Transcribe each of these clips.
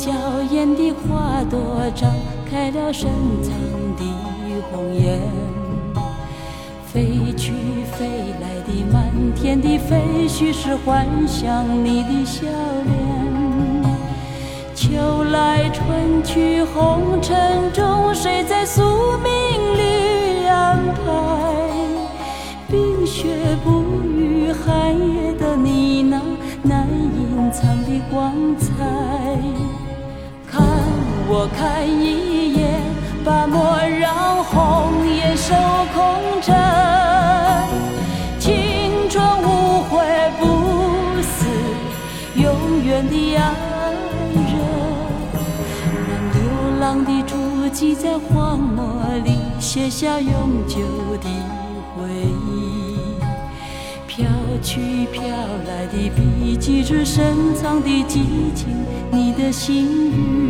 娇艳的花朵张开了深藏的红颜。飞去飞来的满天的飞絮，是幻想你的笑脸。秋来春去红尘中，谁在宿命里安排？冰雪不我看一眼，把莫让红颜守空枕。青春无悔不死，永远的爱人。让流浪的足迹在荒漠里写下永久的回忆。飘去飘来的笔迹，是深藏的激情，你的心语。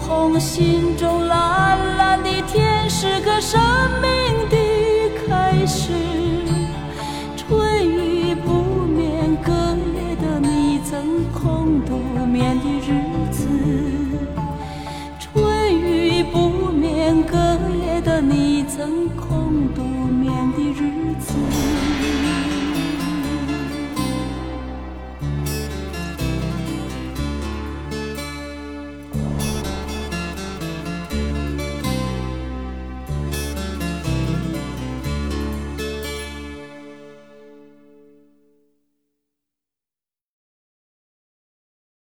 红心中，蓝蓝的天，是个生命的开始。